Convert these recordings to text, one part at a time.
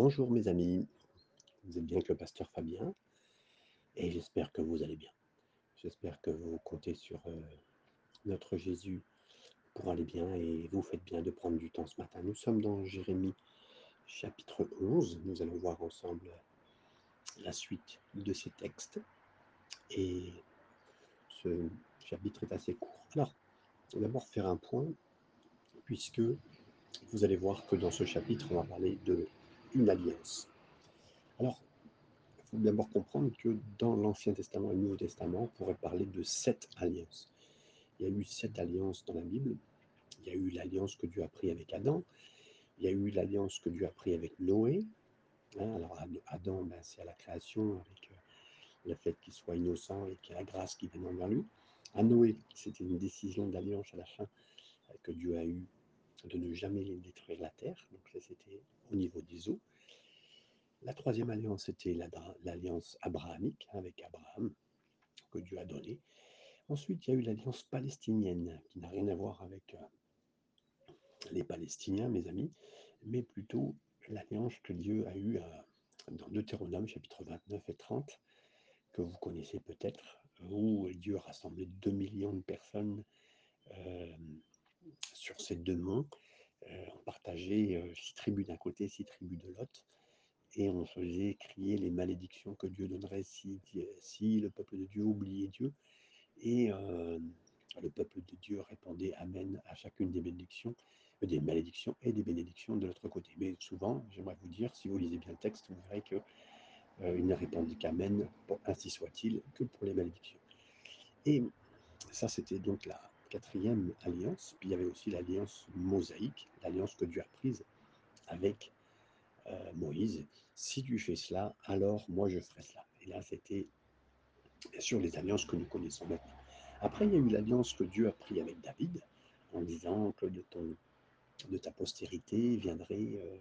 Bonjour mes amis, vous êtes bien avec le pasteur Fabien? Et j'espère que vous allez bien. J'espère que vous comptez sur euh, notre Jésus pour aller bien et vous faites bien de prendre du temps ce matin. Nous sommes dans Jérémie chapitre 11. Nous allons voir ensemble la suite de ces textes et ce chapitre est assez court. Alors, d'abord faire un point puisque vous allez voir que dans ce chapitre, on va parler de une alliance. Alors, il faut d'abord comprendre que dans l'Ancien Testament et le Nouveau Testament, on pourrait parler de sept alliances. Il y a eu sept alliances dans la Bible. Il y a eu l'alliance que Dieu a prise avec Adam. Il y a eu l'alliance que Dieu a prise avec Noé. Hein, alors, Adam, ben, c'est à la création, avec euh, le fait qu'il soit innocent et qu'il y ait la grâce qui vient envers lui. À Noé, c'était une décision d'alliance à la fin euh, que Dieu a eue de ne jamais détruire la terre. Donc ça, c'était au niveau des eaux. La troisième alliance, c'était l'alliance abrahamique avec Abraham, que Dieu a donnée. Ensuite, il y a eu l'alliance palestinienne, qui n'a rien à voir avec euh, les Palestiniens, mes amis, mais plutôt l'alliance que Dieu a eue euh, dans Deutéronome, chapitre 29 et 30, que vous connaissez peut-être, où Dieu a rassemblé 2 millions de personnes euh, sur ces deux monts. on partageait six tribus d'un côté, six tribus de l'autre et on faisait crier les malédictions que Dieu donnerait si, si le peuple de Dieu oubliait Dieu. Et euh, le peuple de Dieu répondait Amen à chacune des bénédictions, euh, des malédictions et des bénédictions de l'autre côté. Mais souvent, j'aimerais vous dire, si vous lisez bien le texte, vous verrez qu'il euh, ne répondit qu'Amen, ainsi soit-il, que pour les malédictions. Et ça, c'était donc la quatrième alliance. Puis il y avait aussi l'alliance mosaïque, l'alliance que Dieu a prise avec euh, Moïse, si tu fais cela, alors moi je ferai cela. Et là, c'était bien sûr les alliances que nous connaissons maintenant. Après, il y a eu l'alliance que Dieu a prise avec David, en disant que de, ton, de ta postérité viendrait euh,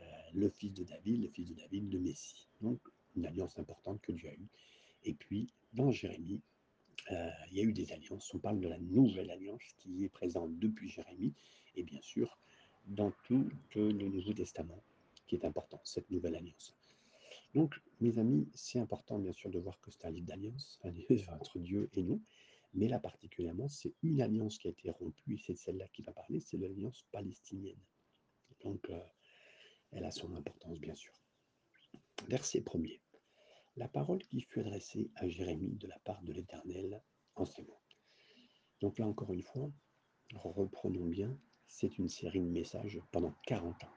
euh, le fils de David, le fils de David, le Messie. Donc, une alliance importante que Dieu a eue. Et puis, dans Jérémie, il y a eu des alliances. On parle de la nouvelle alliance qui est présente depuis Jérémie, et bien sûr, dans tout le Nouveau Testament est important, cette nouvelle alliance. Donc, mes amis, c'est important bien sûr de voir que c'est un livre d'alliance, entre Dieu et nous, mais là particulièrement, c'est une alliance qui a été rompue, et c'est celle-là qui va parler, c'est l'alliance palestinienne. Donc, euh, elle a son importance, bien sûr. Verset premier. La parole qui fut adressée à Jérémie de la part de l'Éternel en ces mots. Donc là, encore une fois, reprenons bien, c'est une série de messages pendant 40 ans.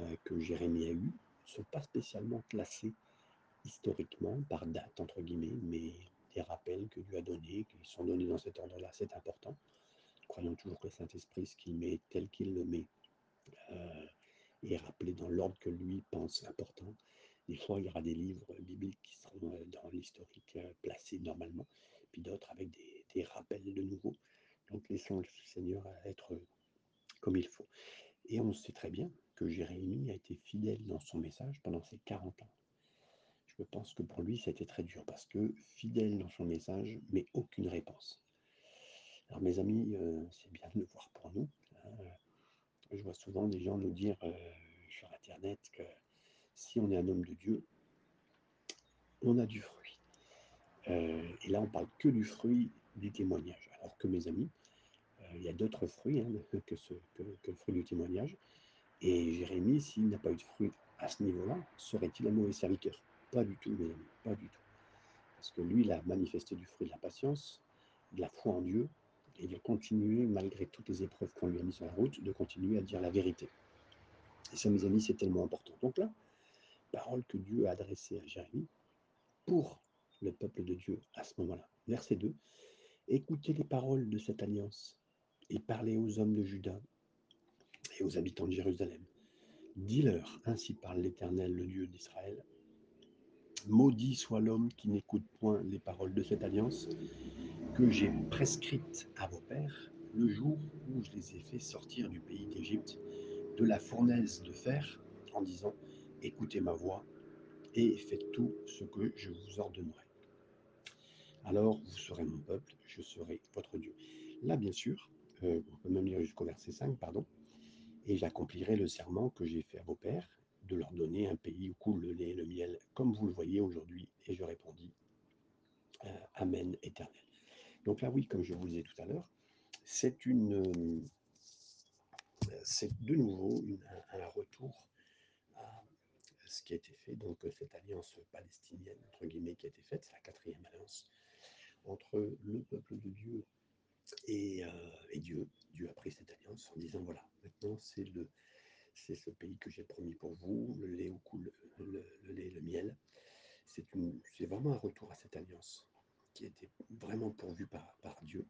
Euh, que Jérémie a eu ne sont pas spécialement classés historiquement par date, entre guillemets, mais des rappels que Dieu a donnés, qui sont donnés dans cet ordre-là, c'est important. Croyons toujours que le Saint-Esprit, ce qu'il met tel qu'il le met, euh, est rappelé dans l'ordre que lui pense important. Des fois, il y aura des livres bibliques qui seront euh, dans l'historique placés normalement, puis d'autres avec des, rappels de nouveau. Donc, laissons le Seigneur être comme il faut. Et on sait très bien que Jérémie a été fidèle dans son message pendant ces 40 ans. Je pense que pour lui, c'était très dur parce que fidèle dans son message, mais aucune réponse. Alors mes amis, euh, c'est bien de le voir pour nous. Hein. Je vois souvent des gens nous dire euh, sur Internet que si on est un homme de Dieu, on a du fruit. Euh, et là, on parle que du fruit du témoignage. Alors que mes amis, il y a d'autres fruits hein, que, que, le fruit du témoignage. Et Jérémie, s'il n'a pas eu de fruit à ce niveau-là, serait-il un mauvais serviteur? Pas du tout, mes amis, pas du tout. Parce que lui, il a manifesté du fruit de la patience, de la foi en Dieu, et il a continué, malgré toutes les épreuves qu'on lui a mis sur la route, de continuer à dire la vérité. Et ça, mes amis, c'est tellement important. Donc là, parole que Dieu a adressée à Jérémie pour le peuple de Dieu à ce moment-là. Verset 2. Écoutez les paroles de cette alliance et parlez aux hommes de Juda et aux habitants de Jérusalem. Dis-leur, ainsi parle l'Éternel, le Dieu d'Israël. Maudit soit l'homme qui n'écoute point les paroles de cette alliance que j'ai prescrite à vos pères le jour où je les ai fait sortir du pays d'Égypte, de la fournaise de fer, en disant Écoutez ma voix et faites tout ce que je vous ordonnerai. Alors vous serez mon peuple, je serai votre Dieu. Là, bien sûr, euh, on peut même lire jusqu'au verset 5, pardon et j'accomplirai le serment que j'ai fait à vos pères, de leur donner un pays où coule le lait et le miel, comme vous le voyez aujourd'hui. Et je répondis, euh, Amen éternel. Donc là, oui, comme je vous le disais tout à l'heure, c'est une, euh, c'est de nouveau un, retour qui a été fait, donc cette alliance palestinienne, entre guillemets, qui a été faite, c'est la quatrième alliance entre le peuple de Dieu et, euh, et, Dieu. Dieu a pris cette alliance en disant, voilà, maintenant c'est le, c'est ce pays que j'ai promis pour vous, le lait au coule, le, lait, le miel. C'est, vraiment un retour à cette alliance qui était vraiment pourvue par Dieu.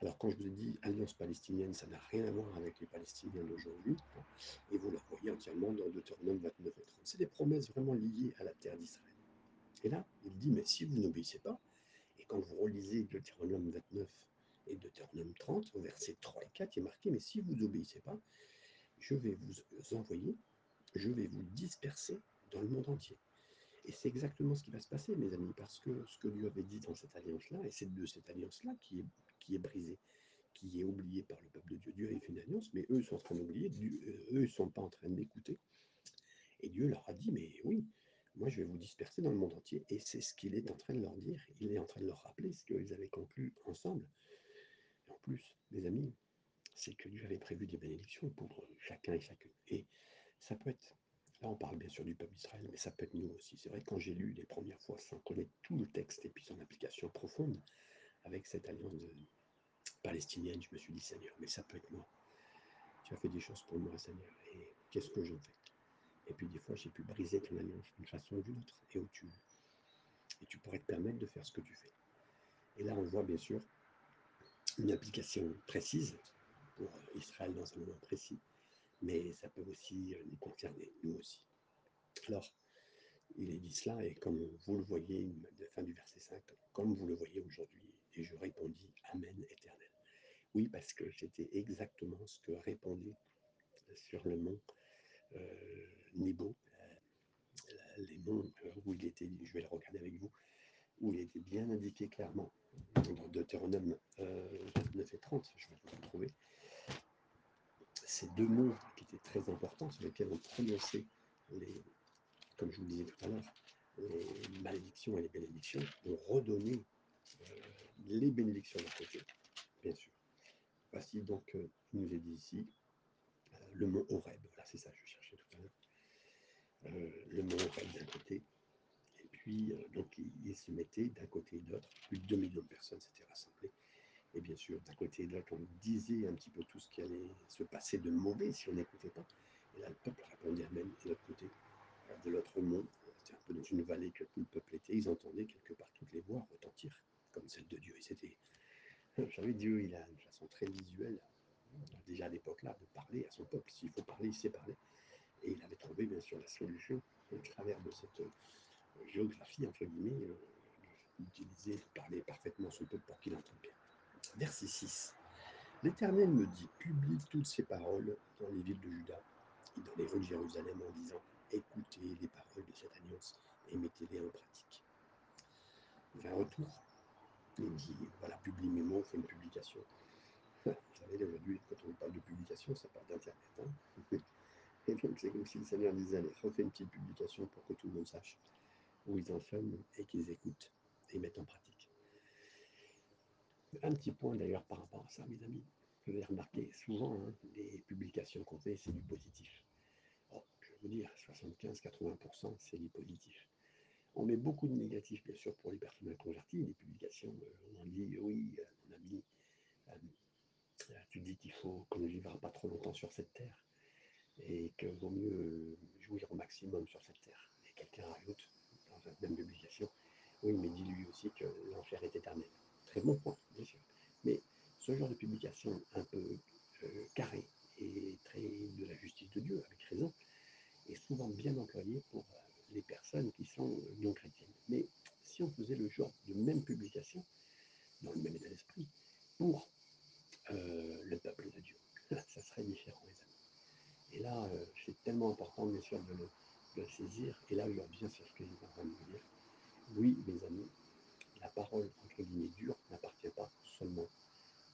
Alors quand je vous ai dit alliance palestinienne, ça n'a rien à voir avec les Palestiniens d'aujourd'hui, hein, et vous le voyez entièrement dans Deutéronome 29 et 30. C'est des promesses vraiment liées à la terre d'Israël. Et là, il dit, mais si vous n'obéissez pas, et quand vous relisez Deutéronome 29 et Deutéronome 30, au verset 3 et 4, il est marqué, mais si vous n'obéissez pas, je vais vous envoyer, je vais vous disperser dans le monde entier. Et c'est exactement ce qui va se passer, mes amis, parce que ce que Dieu avait dit dans cette alliance-là, et c'est de cette alliance-là qui est, qui est brisée, qui est oubliée par le peuple de Dieu. Dieu a fait une alliance, mais eux sont en train d'oublier, eux ne sont pas en train d'écouter. Et Dieu leur a dit, mais oui, moi je vais vous disperser dans le monde entier. Et c'est ce qu'il est en train de leur dire. Il est en train de leur rappeler ce qu'ils avaient conclu ensemble. Et en plus, mes amis, c'est que Dieu avait prévu des bénédictions pour chacun et chacune. Et ça peut être, là on parle bien sûr du peuple d'Israël, mais ça peut être nous aussi. C'est vrai que quand j'ai lu les premières fois sans connaître tout le texte et puis son application profonde avec cette alliance palestinienne, je me suis dit Seigneur, mais ça peut être moi. Tu as fait des choses pour moi, Seigneur, et qu'est-ce que j'en fais? Et puis des fois j'ai pu briser ton alliance d'une façon ou d'une autre, et tu, et tu pourrais te permettre de faire ce que tu fais. Et là on voit bien sûr une application précise pour Israël dans un moment précis, mais ça peut aussi euh, nous concerner, nous aussi. Alors, il est dit cela, et comme vous le voyez, fin du verset 5, comme vous le voyez aujourd'hui, et je répondis, Amen éternel. Oui, parce que c'était exactement ce que répondait sur le mont euh, Nebo, euh, les monts où il était, je vais le regarder avec vous, où il était bien indiqué clairement, dans Deutéronome 29 et 30, je vais le retrouver, ces deux mots qui étaient très importants, sur lesquels on prononçait, les, comme je vous le disais tout à l'heure, les malédictions et les bénédictions, ont redonné euh, les bénédictions d'un côté, bien sûr. Voici donc, euh, il nous est dit ici, euh, le mont Horeb, voilà, c'est ça que je cherchais tout à l'heure, le mont Horeb d'un côté, et puis donc il, il se mettait d'un côté et de l'autre, plus de 2 millions de personnes s'étaient rassemblées, et bien sûr, d'un côté et de l'autre, on disait un petit peu tout ce qui allait se passer de mauvais si on n'écoutait pas. Et là, le peuple répondait Amen. De l'autre côté, de l'autre monde, c'était un peu dans une vallée que tout le peuple était, ils entendaient quelque part toutes les voix retentir, comme celle de Dieu. Et c'était. Savez, Dieu, il a une façon très visuelle, déjà à l'époque-là, de parler à son peuple. S'il faut parler, il sait parler. Et il avait trouvé, bien sûr, la solution au travers de cette géographie, entre guillemets, euh, d'utiliser, de parler parfaitement son peuple pour qu'il entende bien. Verset 6. L'Éternel me dit, publie toutes ces paroles dans les villes de Juda et dans les rues de Jérusalem en disant, écoutez les paroles de cette alliance et mettez-les en pratique. Un retour. Il dit, voilà, mots, fais une publication. Vous savez, aujourd'hui, quand on parle de publication, ça parle d'Internet. Hein et donc, c'est comme si le Seigneur disait, allez, refais une petite publication pour que tout le monde sache où ils en sont et qu'ils écoutent et mettent en pratique. Un petit point d'ailleurs par rapport à ça, mes amis. Vous avez remarqué, souvent, hein, les publications qu'on fait, c'est du positif. Oh, je vais vous dire, 75-80%, c'est du positif. On met beaucoup de négatifs, bien sûr, pour les personnes converties. Les publications, euh, on dit, oui, euh, mon ami, euh, tu dis qu'il faut qu'on ne vivra pas trop longtemps sur cette terre et qu'il vaut mieux jouir au maximum sur cette terre. Et quelqu'un rajoute, dans cette même publication, oui, mais dis-lui aussi que l'enfer est éternel très bon point, bien sûr. Mais ce genre de publication un peu euh, carré et très de la justice de Dieu, avec raison, est souvent bien employé pour les personnes qui sont euh, non chrétiennes. Mais si on faisait le genre de même publication, dans le même état d'esprit, pour le peuple de Dieu, ça serait différent, les amis. Et là, c'est tellement important, bien sûr, de le, saisir. Et là, je reviens sur ce que j'étais en train de vous dire. Oui, mes amis, la parole, entre guillemets, dure n'appartient pas seulement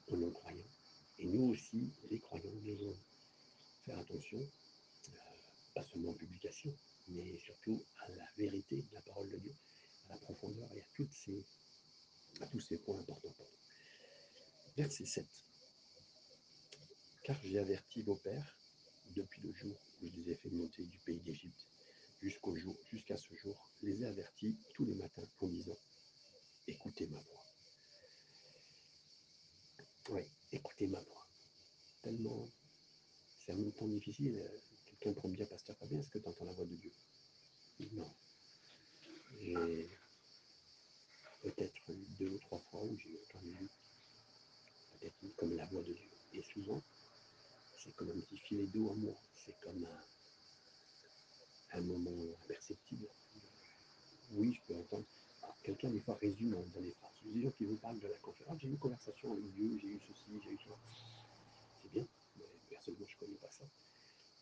aux non-croyants. Et nous aussi, les croyants, devons faire attention, euh, pas seulement en publication, mais surtout à la vérité de la parole de Dieu, à la profondeur et à, ces, tous ces points importants pour nous. Verset 7. Car j'ai averti vos pères depuis le jour où je les ai fait monter du pays d'Égypte jusqu'au jour, jusqu'à ce jour, les ai avertis tous les matins en disant écoutez ma voix. Oui, écoutez ma voix. Tellement, c'est un temps difficile. Quelqu'un pourrait me dire, Pasteur Fabien, est-ce que tu entends la voix de Dieu? Non. J'ai peut-être deux ou trois fois où j'ai entendu peut-être comme la voix de Dieu. Et souvent, c'est comme un petit filet d'eau en moi. C'est comme un, moment imperceptible. Oui, je peux entendre. Quelqu'un, des fois, résume dans les phrases. Des gens qui vous parlent de la conférence. J'ai eu une conversation avec Dieu, j'ai eu ceci, j'ai eu ça. C'est bien, mais personnellement, je ne connais pas ça.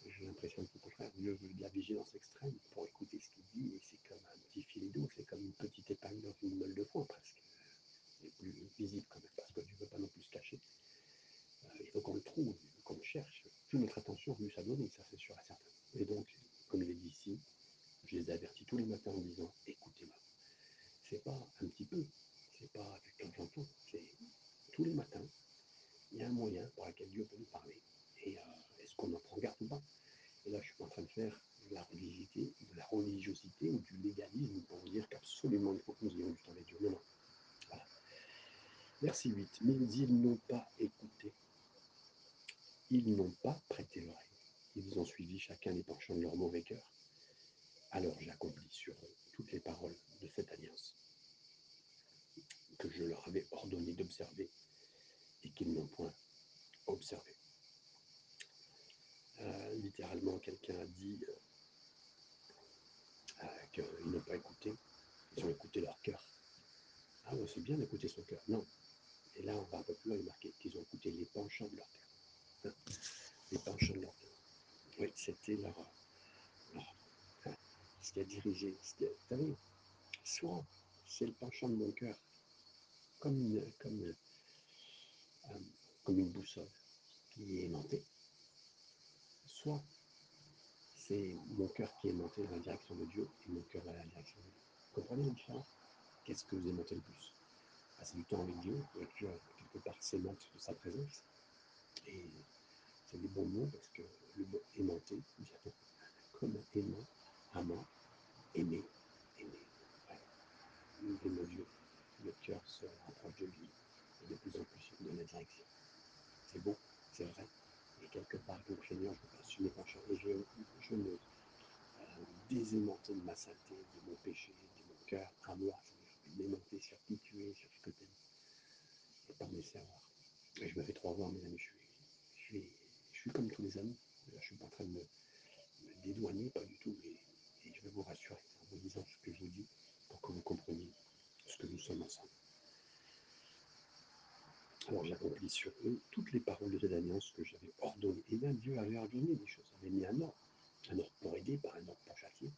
J'ai l'impression que, au contraire, Dieu veut de la vigilance extrême pour écouter ce qu'il dit. Et c'est comme un petit filet d'eau, c'est comme une petite épingle dans une meule de foin, presque. C'est plus visible quand même, parce que Dieu ne veut pas non plus se cacher. Euh, il faut qu'on le trouve, qu'on le cherche. Plus notre attention, plus ça donne, ça c'est sûr et certain. Et donc, comme il est dit ici, je les avertis tous les matins en disant écoutez-moi. C'est pas un petit peu, c'est pas de temps en temps, c'est tous les matins. Il y a un moyen par lequel Dieu peut nous parler. Et euh, est-ce qu'on en prend garde ou pas? Et là, je suis en train de faire de la religiosité, de la religiosité ou du légalisme pour vous dire qu'absolument il faut que nous ayons du temps avec Dieu. Non, non. Verset 8. Mais ils n'ont pas écouté. Ils n'ont pas prêté l'oreille. Ils ont suivi chacun les penchants de leur mauvais cœur. Alors j'accomplis sur eux toutes les paroles de cette alliance que je leur avais ordonné d'observer et qu'ils n'ont point observé. Euh, littéralement, quelqu'un a dit euh, euh, qu'ils n'ont pas écouté, ils ont écouté leur cœur. Ah c'est bien d'écouter son cœur. Non. Et là, on va un peu plus loin, il marqué qu'ils ont écouté les penchants de leur cœur. Les penchants de leur cœur. Oui, c'était leur, ce qui a dirigé. Vous savez, soit c'est le penchant de mon cœur, comme une, comme, comme une boussole qui est aimantée, c'est mon cœur qui est monté dans la direction de Dieu et mon cœur dans la direction de Dieu. Vous comprenez la différence Qu'est-ce que vous aimantez le plus? Passer du temps avec Dieu, Dieu quelque part s'aimante de sa présence. Et c'est des bons mots parce que le mot aimanté vient comme aimant, amant, aimer, aimer. Nous aimons Dieu. Notre cœur se rapproche de lui et de plus en plus de la direction. C'est beau, c'est vrai. Quelque part, donc Seigneur, je passe sur mes penchants et je, je me euh, de ma saleté, de mon péché, de mon cœur à moi, Seigneur. M'aimanter sur qui tu es, sur ce que tu aimes. Et pas me laisser avoir. Et je me fais trop avoir, mes amis. Je suis, je je comme tous les amis. Je ne suis pas en train de me, me dédouaner, pas du tout. Et, et je vais vous rassurer en vous disant ce que je vous dis pour que vous compreniez ce que nous sommes ensemble. Alors j'accomplis sur eux toutes les paroles de cette alliance que j'avais ordonnées. Et même Dieu avait ordonné des choses, avait mis un ordre. Un ordre pour aider, pas un ordre pour châtier.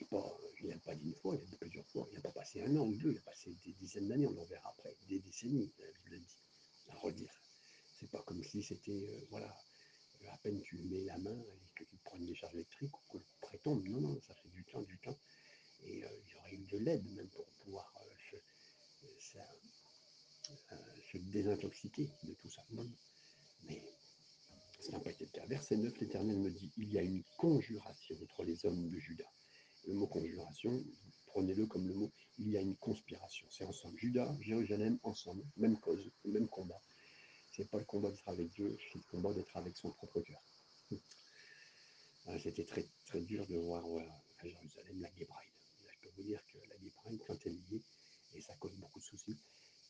Et pas, il n'a pas dit une fois, il a dit plusieurs fois. Il n'a pas passé un an ou deux, il a passé des dizaines d'années, on le verra après, des décennies, la Bible dit, à redire. C'est pas comme si c'était, euh, voilà, à peine tu mets la main et que tu prends une décharge électrique ou que le prêt tombe. Non, non, ça fait du temps, du temps. Et euh, il y aurait eu de l'aide même pour pouvoir ça, euh, se, désintoxiquer de tout ça. Non, mais n'a pas été le cas. Verset 9, l'Éternel me dit, il y a une conjuration entre les hommes de Juda. Le mot conjuration, prenez-le comme le mot, il y a une conspiration. C'est ensemble. Judas, Jérusalem, ensemble, même cause, même combat. C'est pas le combat d'être avec Dieu, c'est le combat d'être avec son propre cœur. C'était très, très dur de voir à Jérusalem la Gay Pride. je peux vous dire que la Gay Pride, quand elle y est, et ça cause beaucoup de soucis,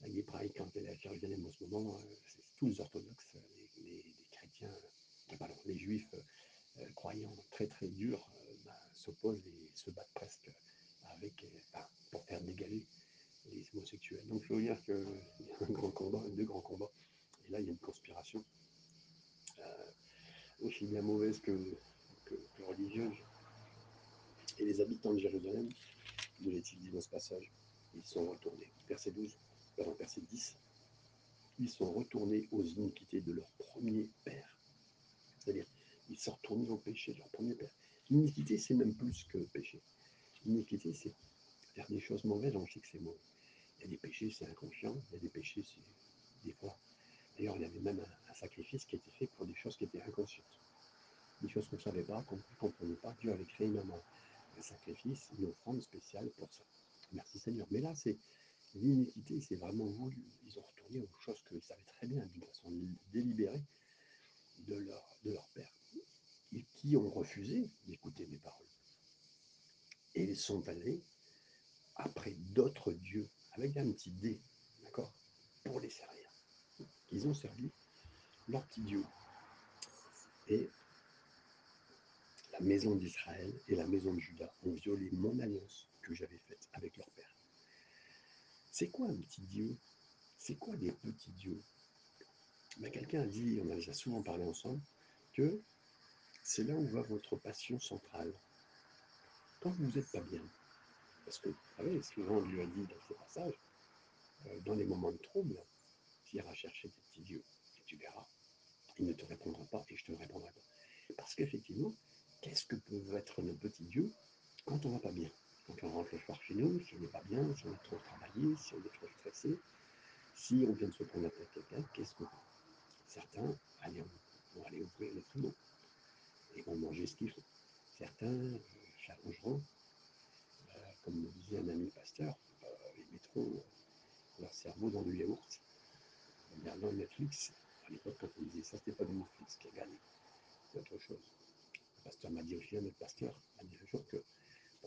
Gay Pride, quand elle est à Jérusalem en ce moment, c'est tous les orthodoxes, les, chrétiens, pardon, les juifs euh, croyants très très durs euh, bah, s'opposent et se battent presque avec, pour faire dégaler les homosexuels. Donc je veux dire qu'il y a un grand combat, deux grands combats. Et là, il y a une conspiration euh, aussi bien mauvaise que, religieuse. Et les habitants de Jérusalem, nous dit dans ce passage, ils sont retournés. Verset 12, verset 10, ils sont retournés aux iniquités de leur premier père. C'est-à-dire, ils sont retournés au péché de leur premier père. L'iniquité, c'est même plus que péché. L'iniquité, c'est faire des choses mauvaises, on sait que c'est mauvais. Il y a des péchés, c'est inconscient. Il y a des péchés, c'est des fois. D'ailleurs, il y avait même un, sacrifice qui était fait pour des choses qui étaient inconscientes. Des choses qu'on ne savait pas, qu'on ne comprenait pas. Dieu avait créé même un, sacrifice, une offrande spéciale pour ça. Merci Seigneur. Mais là, c'est l'iniquité, c'est vraiment voulu. Ils ont retourné aux choses qu'ils savaient très bien, d'une façon délibérée, de leur, de leur Père. Et qui ont refusé d'écouter mes paroles. Et ils sont allés après d'autres dieux, avec un petit dé, d'accord, pour les servir. Ils ont servi leur petit dieu. Et la maison d'Israël et la maison de Juda ont violé mon alliance que j'avais faite avec leur père. C'est quoi un petit dieu? C'est quoi des petits dieux? Ben, Quelqu'un a dit, on a déjà souvent parlé ensemble, que c'est là où va votre passion centrale. Quand vous n'êtes pas bien, parce que, vous savez, souvent, Dieu a dit dans ce passage, euh, dans les moments de trouble, tu iras chercher tes petits dieux, et tu verras. Il ne te répondra pas, et je te répondrai pas. Parce qu'effectivement, qu'est-ce que peuvent être nos petits dieux quand on va pas bien? Quand on rentre le soir chez nous, si on n'est pas bien, si on est trop travaillé, si on est trop stressé, si on vient de se prendre la tête quelqu'un, qu'est-ce qu'on Certains allez, vont aller ouvrir le frigo et vont manger ce qu'ils font. Certains euh, s'arrangeront comme me disait un ami pasteur, euh, ils mettront leur cerveau dans du yaourt regardant Netflix. À l'époque, quand on disait ça, c'était pas du Netflix qui a gagné, c'est autre chose. Le pasteur m'a dit aussi, un autre pasteur m'a dit un jour que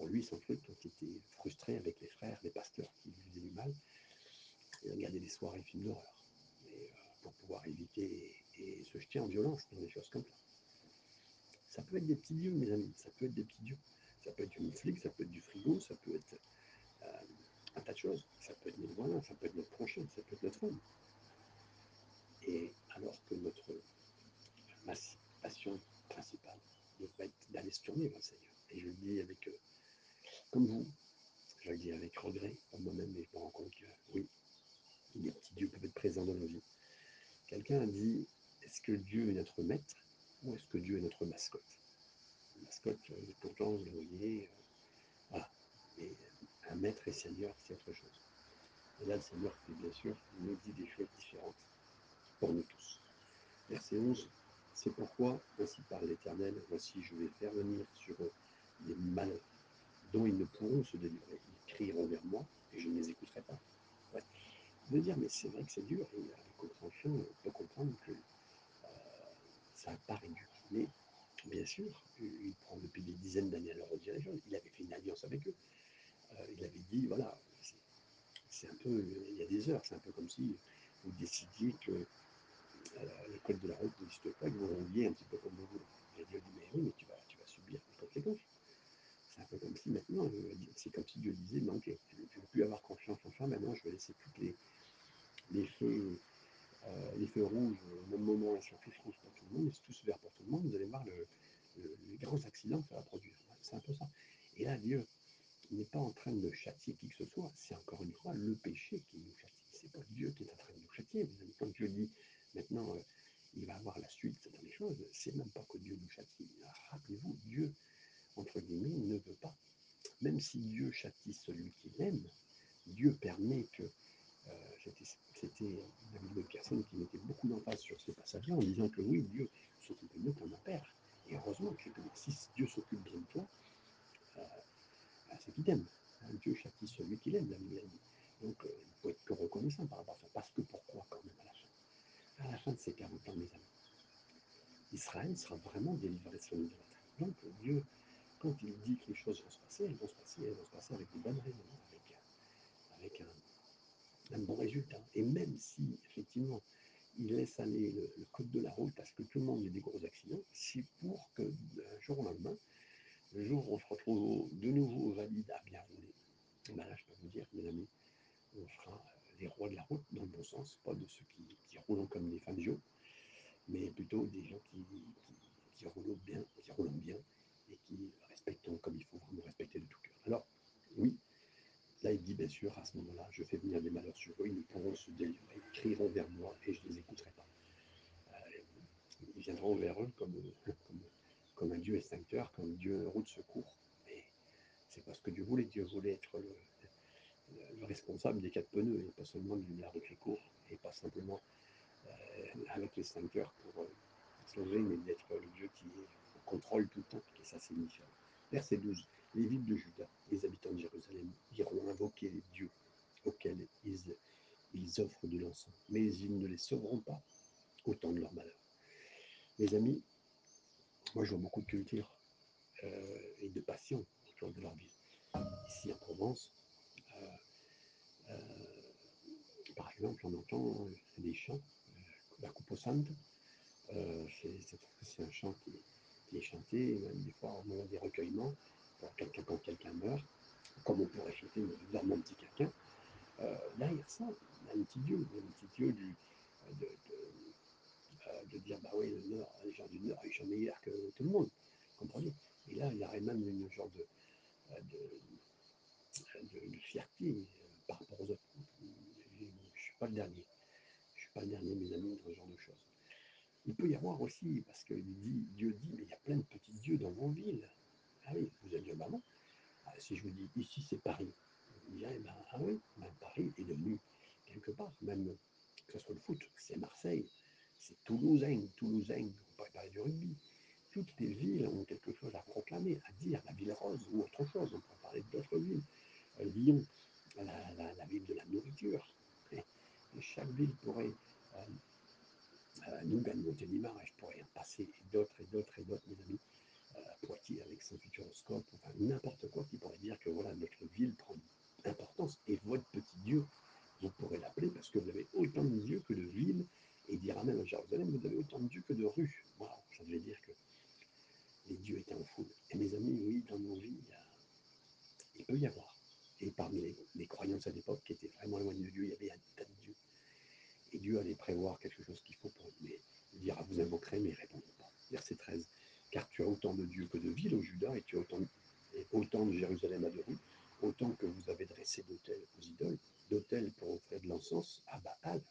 lui, son truc, quand il était frustré avec les frères, les pasteurs qui lui faisaient du mal, il regardait des soirées films d'horreur. Euh, pour pouvoir éviter et, se jeter en violence dans des choses comme ça. Ça peut être des petits dieux, mes amis, ça peut être des petits dieux. Ça peut être une flic, ça peut être du frigo, ça peut être euh, un tas de choses. Ça peut être notre voisin, ça peut être notre prochain, ça peut être notre femme. Et alors que notre passion principale devrait être d'aller se tourner vers le Seigneur. Et je le dis avec, euh, comme vous, je le dis avec regret pour moi-même, mais je me rends compte que oui, des petits dieux peuvent être présents dans nos vies. Quelqu'un a dit, est-ce que Dieu est notre maître ou est-ce que Dieu est notre mascotte? Mascotte, pourtant, vous le voyez. Mais un maître et seigneur, c'est autre chose. Et là, le Seigneur, bien sûr, nous dit des choses différentes pour nous tous. Verset 11, c'est pourquoi, ainsi parle l'Éternel, voici, je vais faire venir sur eux des malheurs dont ils ne pourront se délivrer. Ils crieront vers moi et je ne les écouterai pas. De dire, mais c'est vrai que c'est dur, et avec compréhension, on peut comprendre que euh, ça paraît dur. Mais bien sûr, il prend depuis des dizaines d'années à leur rediriger. Il avait fait une alliance avec eux. Euh, il avait dit, voilà, c'est un peu, il y a des heures, c'est un peu comme si vous décidiez que euh, le de la route n'existe pas, que vous rouliez un petit peu comme vous voulez. Et Dieu dit, mais oui, mais tu vas, tu vas subir les conséquences. Un peu comme si maintenant, c'est comme si Dieu disait, non, tu ne veux plus avoir confiance en ça, maintenant je vais laisser toutes les, les feux euh, les feux rouges au même moment, sont tous rouges pour tout le monde, sont tous verts pour tout le monde, vous allez voir le, les grands accidents que ça va produire. C'est un peu ça. Et là, Dieu n'est pas en train de châtier qui que ce soit, c'est encore une fois le péché qui nous châtie. C'est pas Dieu qui est en train de nous châtier. Quand Dieu dit maintenant, euh, il va avoir la suite dans les choses, c'est même pas que Dieu nous châtie. Rappelez-vous, Dieu, entre guillemets, ne veut pas. Même si Dieu châtie celui qu'il aime, Dieu permet que c'était une personne qui mettait beaucoup d'emphase sur ces passages-là en disant que oui, Dieu s'occupe de nous comme un père. Et heureusement, que si Dieu s'occupe de toi, euh, c'est qu'il t'aime. Hein, Dieu châtie celui qu'il aime, la dit. Donc, euh, il faut être que reconnaissant par rapport à ça. Parce que pourquoi, quand même, à la fin? À la fin de ces 40 ans, mes amis, Israël sera vraiment délivré de son idolâtrie. Donc, Dieu, quand il dit que les choses vont se passer, elles vont se passer, elles vont se passer avec des bonnes raisons, avec, un bon résultat. Et même si, effectivement, il laisse aller le, code de la route parce que tout le monde ait des gros accidents, c'est pour que d'un jour au lendemain, le jour où on se retrouve de nouveau valide à bien rouler, ben là, je peux vous dire, mes amis, on fera les rois de la route dans le bon sens, pas de ceux qui, roulent comme des fangio, mais plutôt des gens qui, roulent bien, qui roulent bien et qui respectent comme il faut vraiment respecter de tout cœur. Alors, oui, Là, il dit bien sûr, à ce moment-là, je fais venir des malheurs sur eux, ils ne pourront se délivrer, ils crieront vers moi et je ne les écouterai pas. Euh, ils viendront vers eux comme, comme un Dieu extincteur, comme Dieu route secours. Mais c'est pas ce que Dieu voulait. Dieu voulait être le, responsable des quatre pneus et pas seulement du lumière de Clécourt et pas simplement euh, avec l'extincteur pour euh, sauver, mais d'être le Dieu qui contrôle tout le temps. Et ça, c'est. Verset 12. Les villes de Juda, les habitants de Jérusalem, iront invoquer les dieux auxquels ils, offrent de l'encens, mais ils ne les sauveront pas au temps de leur malheur. Mes amis, moi je vois beaucoup de culture euh, et de passion autour de leur vie. Ici en Provence, euh, euh, par exemple, on entend des chants, la Coupe c'est un chant qui, chanté, même des fois au moment des recueillements, quand quelqu'un meurt, comme on pourrait chanter dans un petit quelqu'un. derrière ça, il y a un petit Dieu, un petit Dieu du, de, de dire bah oui, le Nord, les gens du Nord, ils sont meilleurs que tout le monde. Comprenez? Et là, il aurait même une genre de, de, de, fierté euh, par rapport aux autres. Je ne suis pas le dernier. Je ne suis pas le dernier, mes amis, dans ce genre de choses. Il peut y avoir aussi, parce que Dieu dit, mais il y a plein de petits dieux dans vos villes. Ah oui, vous êtes bah non. Ah, si je vous dis, ici c'est Paris, vous direz, ben, ah oui, Paris est devenu quelque part, même que ce soit le foot, c'est Marseille, c'est Toulousain, Toulousain, on peut parler du rugby. Toutes les villes ont quelque chose à proclamer, à dire, la ville rose ou autre chose, on peut parler d'autres villes. Euh, Lyon, la, ville de la nourriture. Chaque ville pourrait, euh, euh, nous, gagnons Montélimar, je pourrais en passer d'autres et d'autres et d'autres, mes amis, Poitiers avec son futuroscope, enfin n'importe quoi qui pourrait dire que voilà, notre ville prend importance et votre petit Dieu, vous pourrez l'appeler parce que vous avez autant de dieux que de villes et il dira même à Jérusalem, vous avez autant de dieux que de rues. Voilà, ça veut dire que les dieux étaient en foule. Et mes amis, oui, dans nos vies, il, peut y avoir. Et parmi les, croyances à l'époque qui étaient vraiment éloignées de Dieu, il y avait un tas de dieux. Et Dieu allait prévoir quelque chose qu'il faut pour eux. Mais il dira, vous invoquerez, mais répondez pas. Verset 13. Car tu as autant de dieux que de villes au Juda, et tu as autant, autant de Jérusalem rues, autant que vous avez dressé d'autels aux idoles, d'autels pour offrir de l'encens à Baal.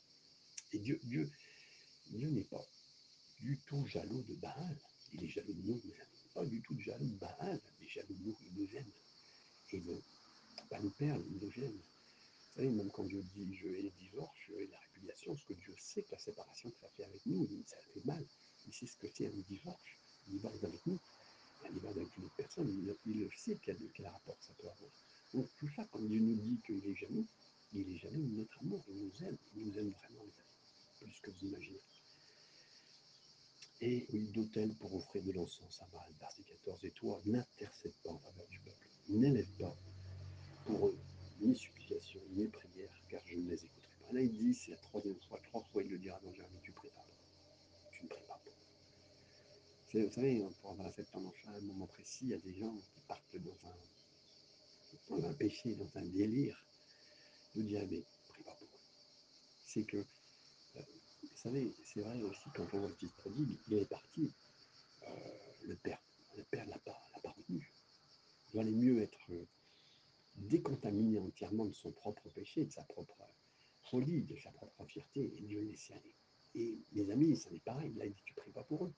Et Dieu, Dieu, Dieu n'est pas du tout jaloux de Baal. Il est jaloux de nous, mais pas du tout jaloux de Baal. Est jaloux de nous, il nous aime. Et pas nous perdre, il nous aime. Vous savez, même quand Dieu dit je hais le divorce, je hais la répudiation, ce que Dieu sait que la séparation que ça fait avec nous, ça fait mal. Il sait ce que c'est un divorce. Un divorce avec nous, un divorce avec une autre personne, il, il sait quel, quel rapport ça peut avoir. Donc tout ça, quand Dieu nous dit qu'il est jaloux, il est jaloux notre amour, il nous aime, il nous aime vraiment, plus que vous imaginez et une d'autel pour offrir de l'encens à Baal. Verset 14. Et toi, n'intercède pas en faveur du peuple, n'élève pas pour eux ni supplication, ni prière, car je ne les écouterai pas. Là, il dit, c'est la troisième fois, trois fois, il le dira dans Jérémie, tu ne pries pas. Tu ne pries pas. Vous savez, pour avoir cette à un moment précis, il y a des gens qui partent dans un, péché, dans un délire. Vous direz, mais prie pas pour eux. C'est que vous savez, c'est vrai aussi quand on voit le fils prodigue, il est parti, euh, le père, le père l'a pas, pas retenu. Il valait mieux être euh, décontaminé entièrement de son propre péché, de sa propre folie, de sa propre fierté, et Dieu laisser aller. Et mes amis, ça n'est pareil. Là, il dit Tu pries pas pour eux.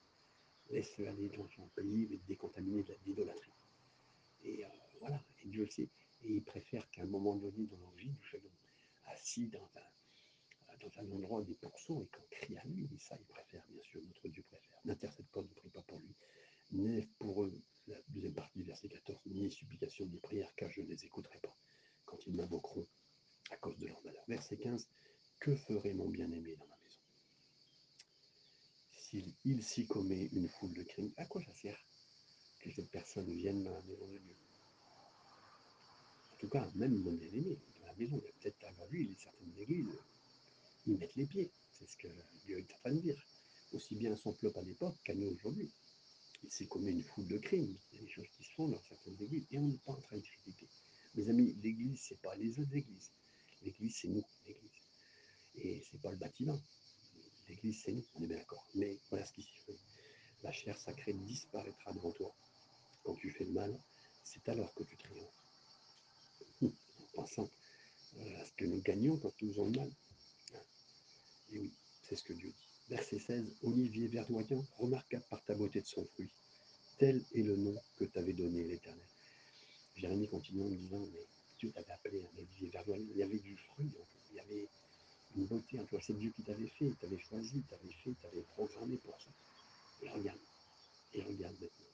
Laisse-le aller dans son pays, mais décontaminé de l'idolâtrie. Et euh, voilà, et Dieu le sait. Et il préfère qu'à un moment donné dans nos vies, nous soyons assis dans un endroit des pourceaux et qu'on crie à lui. Et ça, il préfère, bien sûr, notre Dieu préfère. N'intercède pas, ne prie pas pour lui. N'aie pour eux, la deuxième partie du verset 14, ni supplication ni prière, car je ne les écouterai pas quand ils m'invoqueront à cause de leur malheur. Verset 15, que ferait mon bien-aimé dans ma maison? S'il s'y commet une foule de crimes, à quoi ça sert que cette personne vienne dans la maison de Dieu? En tout cas, même mon bien-aimé, dans la maison, il a peut-être avant lui, il certaines églises ils mettent les pieds. C'est ce que Dieu est en train de dire. Aussi bien son peuple à l'époque qu'à nous aujourd'hui. Il s'est commis une foule de crimes. Il y a des choses qui se font dans certaines églises et on n'est pas en train de critiquer. Mes amis, l'église, ce n'est pas les autres églises. L'église, c'est nous, l'église. Et ce n'est pas le bâtiment. L'église, c'est nous, on est bien d'accord. Mais voilà ce qui s'y fait. La chair sacrée disparaîtra devant toi. Quand tu fais le mal, c'est alors que tu triomphes. En pensant euh, à ce que nous gagnons quand nous faisons le mal. Et oui, c'est ce que Dieu dit. Verset 16, Olivier verdoyant, remarquable par ta beauté de son fruit. tel est le nom que t'avait donné l'Éternel. Jérémie continue en disant, mais Dieu t'avait appelé à vie verdoyant, il y avait du fruit, il y avait une beauté en toi, c'est Dieu qui t'avait fait, t'avait choisi, t'avait fait, t'avait programmé pour ça. Et regarde, et regarde maintenant.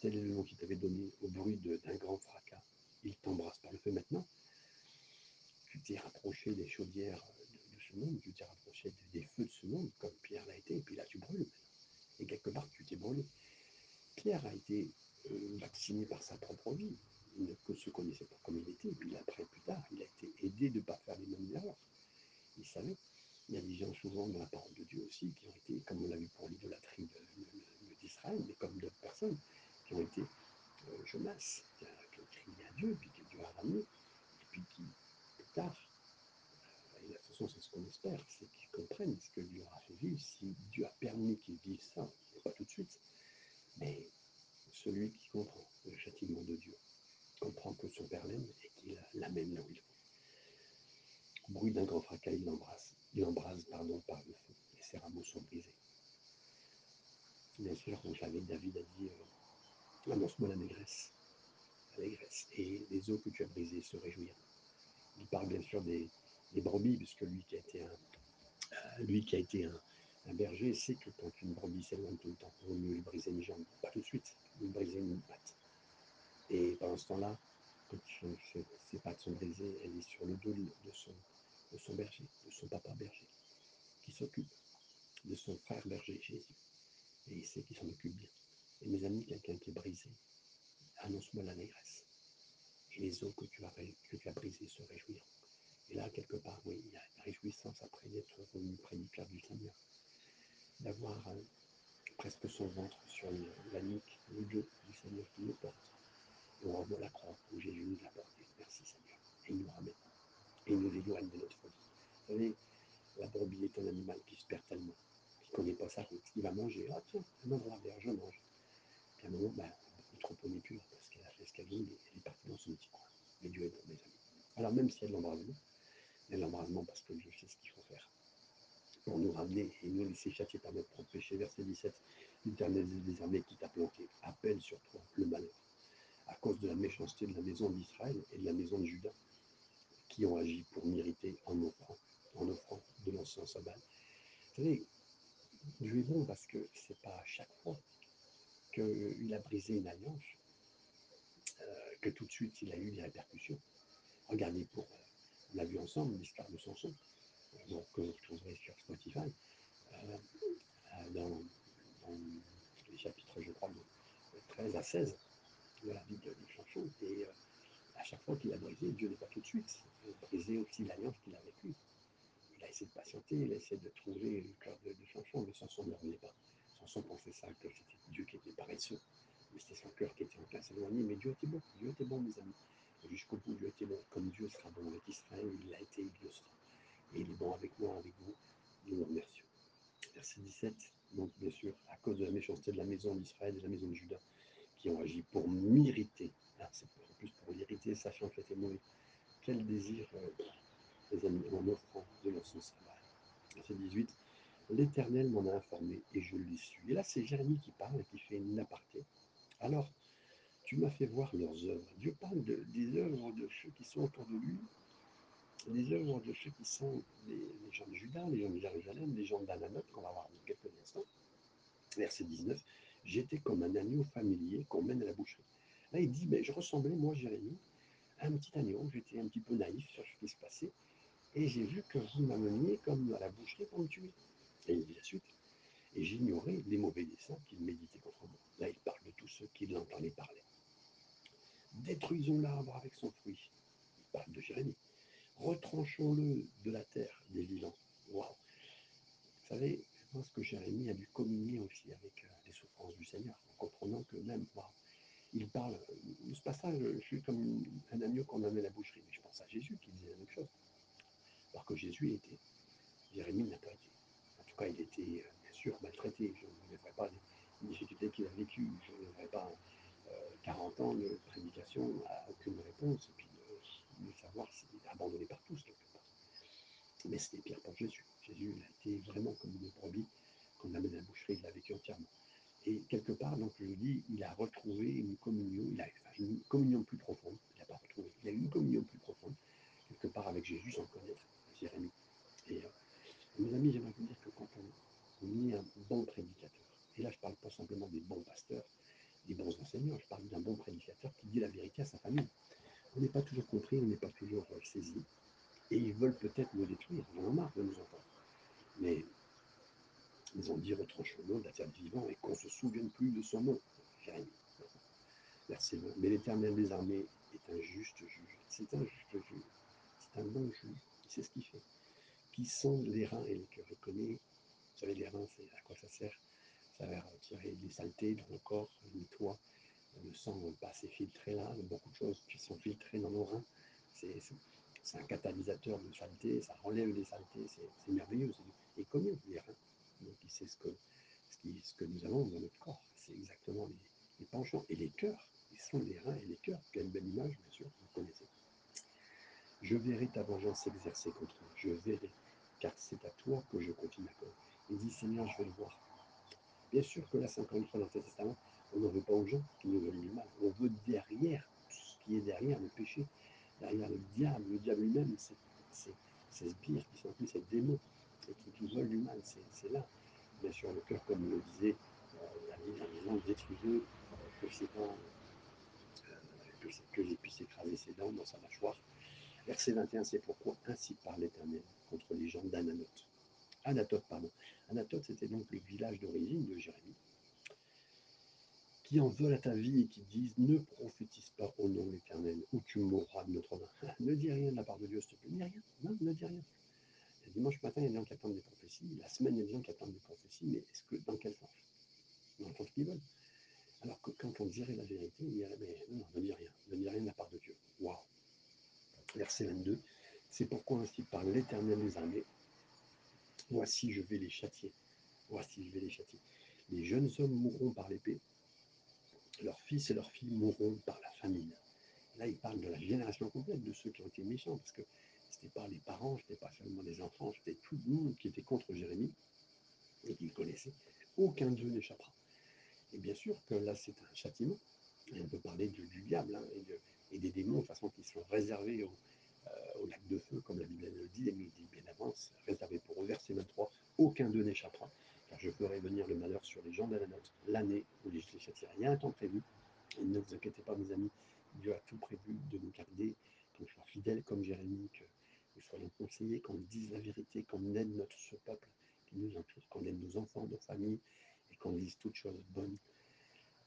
Tel est le nom qui t'avait donné au bruit d'un grand fracas. Il t'embrasse par le feu maintenant. Tu t'es rapproché des chaudières monde, tu t'es rapproché des, feux de ce monde, comme Pierre l'a été, et puis là tu brûles. Et quelque part, tu t'es brûlé. Pierre a été euh, vacciné par sa propre vie. Il ne se connaissait pas comme il était. Et puis après, plus tard, il a été aidé de ne pas faire les mêmes erreurs. Il savait. Il y a des gens souvent dans la parole de Dieu aussi qui ont été, comme on l'a vu pour l'idolâtrie d'Israël, mais comme d'autres personnes qui ont été euh, Jonas, qui ont crié à Dieu, puis que Dieu a ramené, et puis qui, plus tard, et de toute façon c'est ce qu'on espère, c'est qu'ils comprennent ce que Dieu leur a fait vivre, si Dieu a permis qu'ils vivent ça, pas tout de suite, mais celui qui comprend le châtiment de Dieu comprend que son Père l'aime et qu'il l'amène là où il faut. bruit d'un grand fracas, il l'embrasse. Il l'embrase pardon, par le feu et ses rameaux sont brisés. Bien sûr, vous savez, David a dit euh, Annonce-moi la négresse, la et les eaux que tu as brisées se réjouiront. Il parle bien sûr des, brebis, puisque lui qui a été un, euh, lui qui a été un, berger sait que quand une brebis s'éloigne tout le temps, il vaut mieux lui briser une jambe, pas tout de suite, lui briser une patte. Et pendant ce temps-là, quand ses pattes sont brisées, elle est sur le dos de son, berger, de son papa berger, qui s'occupe de son frère berger, Jésus. Et il sait qu'il s'en occupe bien. Et mes amis, quelqu'un qui est brisé, annonce-moi la négresse. Et les eaux que tu as, que tu as brisées se réjouiront. Et là, quelque part, oui, il y a une réjouissance après d'être revenu prédicateur du Seigneur d'avoir euh, presque son ventre sur la nuque, le dos du Seigneur qui nous porte. Et on revoit la croix où Jésus nous l'a porté. Merci Seigneur. Et il nous ramène. Et il nous éloigne de notre folie. Vous savez, la brebis est un animal qui se perd tellement, qui ne connaît pas sa route. Il va manger. Ah tiens, un endroit vert, je mange. Puis à un moment, ben, le troupeau n'est plus parce qu'elle a fait ce qu'elle elle est partie dans son petit coin. Mais Dieu est bon, mes amis. Alors même si elle l'embrasement, l'embrasement parce que Dieu sait ce qu'il faut faire pour nous ramener et nous laisser châtier par notre propre péché. Verset 17, l'Éternel des armées qui t'a planté appelle sur toi le malheur, à cause de la méchanceté de la maison d'Israël et de la maison de Judas, qui ont agi pour m'irriter en offrant, en offrant de l'encens à Baal. Vous savez, Dieu est bon parce que c'est pas à chaque fois qu'il a brisé une alliance euh, que tout de suite il a eu des répercussions. Regardez pour, euh, l'a vu ensemble, l'histoire de Samson donc, que vous trouverez sur Spotify, euh, euh, dans, les chapitres, je crois, de 13 à 16 de la Bible de Chanson. Et euh, à chaque fois qu'il a brisé, Dieu n'est pas tout de suite brisé aussi l'alliance qu'il a lui. Il a essayé de patienter, il a essayé de trouver le cœur de, de Chanson, mais Samson ne revenait pas. Samson pensait ça, que c'était Dieu qui était paresseux, mais c'était son cœur qui était en place éloigné. Mais Dieu était bon, Dieu était bon, mes amis. Jusqu'au bout, Dieu était bon. Comme Dieu sera bon avec Israël, il l'a été, il le sera et il est bon avec moi, avec vous. Nous nous remercions. Verset 17, donc bien sûr, à cause de la méchanceté de la maison d'Israël et de la maison de Judas, qui ont agi pour m'irriter. Ah, c'est en plus pour l'irriter, sachant qu'il était mauvais. Quel désir, euh, les amis, en offrant de leur sens Verset 18, l'Éternel m'en a informé et je l'ai su. Et là, c'est Jérémie qui parle et qui fait une aparté. Alors, tu m'as fait voir leurs œuvres. Dieu parle de, des œuvres de ceux qui sont autour de lui, les œuvres de ceux qui sont les, gens de Judas, les gens de Jérusalem, les gens d'Ananoth, qu'on va voir dans quelques instants. Verset 19, j'étais comme un agneau familier qu'on mène à la boucherie. Là, il dit, mais je ressemblais, moi, Jérémie, à un petit agneau. J'étais un petit peu naïf sur ce qui se passait. Et j'ai vu que vous m'ameniez comme à la boucherie pour me tuer. Et il dit la suite. Et j'ignorais les mauvais desseins qu'il méditait contre moi. Là, il parle de tous ceux qui l'entendaient parler. Détruisons l'arbre avec son fruit. Il parle de Jérémie retranchons-le de la terre des vivants. Waouh! Vous savez, je pense que Jérémie a dû communier aussi avec euh, les souffrances du Seigneur, en comprenant que même, waouh, il parle, de ce passage, je suis comme un agneau qu'on amène à la boucherie, mais je pense à Jésus qui disait la même chose. Alors que Jésus était, Jérémie n'a pas été. En tout cas, il était euh, bien sûr maltraité. Je ne lèverai pas les difficultés qu'il a vécues. Je ne lèverai pas 40 euh, ans de prédication à aucune réponse. Et puis, de savoir s'il est abandonné par tous quelque part. Mais c'était pire pour Jésus. Jésus, il a été vraiment comme une brebis qu'on amène à la boucherie, il l'a vécu entièrement. Et quelque part, donc je dis, il a retrouvé une communion, il a une communion plus profonde. Il n'a pas retrouvé, il a une communion plus profonde, quelque part avec Jésus, sans connaître Jérémie. Et euh, mes amis, j'aimerais vous dire que quand on, on est un bon prédicateur, et là je ne parle pas simplement des bons pasteurs, enseignants, je parle d'un bon prédicateur qui dit la vérité à sa famille. On n'est pas toujours compris, on n'est pas toujours euh, saisi, et ils veulent peut-être nous détruire, j'en ai marre de nous entendre. Mais ils ont dit retranchons-nous de la terre vivant et qu'on ne se souvienne plus de son nom. Jérémie. Verset 20. Mais l'éternel des armées est un juste juge. C'est un juste juge. C'est un bon juge. C'est ce qu'il fait. Qui sonde les reins et les cœurs. Je connais, vous savez, les reins, c'est à quoi ça sert Ça va retirer les saletés dans le corps, le nettoie. Le sang passe et filtré là, beaucoup de choses qui sont filtrées dans nos reins. C'est un catalyseur de saleté, ça enlève les saletés, c'est merveilleux. Et commun, les reins. Donc, c'est ce que, ce, que nous avons dans notre corps. C'est exactement les, penchants. Et les cœurs, ils sont les reins et les cœurs. Quelle belle image, bien sûr, vous connaissez. Je verrai ta vengeance s'exercer contre moi. Je verrai, car c'est à toi que je continue à connaître. Il dit, Seigneur, je vais le voir. Bien sûr que c'est une fois dans le Testament, on n'en veut pas aux gens qui nous veulent du mal. On veut derrière, tout ce qui est derrière le péché, derrière le diable. Le diable lui-même, c'est ces sbires qui sont appelés ces démons et qui nous veulent du mal. C'est là. Bien sûr, le cœur, comme le disait la Bible, détruisez que c'est pas euh, que, que j'ai puisse écraser ses dents dans sa mâchoire. Verset 21, c'est pourquoi ainsi parle l'Éternel contre les gens d'Ananote. Anatote, pardon. Anatote, c'était donc le village d'origine de Jérémie, qui en veulent à ta vie et qui disent ne prophétise pas au nom de l'Éternel, ou tu mourras de notre main. ne dis rien de la part de Dieu, s'il te plaît. Ne dis rien. Ne dis rien dimanche matin, il y a des gens qui attendent des prophéties. La semaine, il y a des gens qui attendent des prophéties. Mais est-ce que dans quel sens? Dans le sens qu'ils veulent. Alors que quand on dirait la vérité, il dirait mais non, ne dis rien. Ne dis rien de la part de Dieu. Waouh Verset 22. C'est pourquoi ainsi par l'Éternel des armées, voici je vais les châtier. Voici je vais les châtier. Les jeunes hommes mourront par l'épée. Leurs fils et leurs filles mourront par la famine. Là, il parle de la génération complète de ceux qui ont été méchants, parce que ce n'était pas les parents, ce n'était pas seulement les enfants, c'était tout le monde qui était contre Jérémie et qui le connaissait. Aucun d'eux n'échappera. Et bien sûr que là, c'est un châtiment. On peut parler du, diable hein, et, des démons, de façon, qui sont réservés euh, au, lac de feu, comme la Bible le dit, et nous dit bien avance, réservé pour eux. Verset 23, aucun d'eux n'échappera, je ferai venir le malheur sur les gens de la note, l'année où les châtierai. Il y a un temps prévu, et ne vous inquiétez pas, mes amis, Dieu a tout prévu de nous garder, qu'on soit fidèles comme Jérémie, que nous soyons conseillés, qu'on dise la vérité, qu'on aide notre ce peuple qui nous entoure, qu'on aide nos enfants, nos familles, et qu'on dise toutes choses bonnes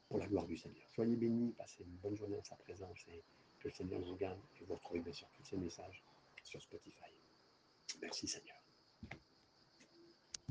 pour la gloire du Seigneur. Soyez bénis, passez une bonne journée en sa présence et que le Seigneur vous garde et vous retrouvez bien sûr tous ces messages sur Spotify. Merci Seigneur.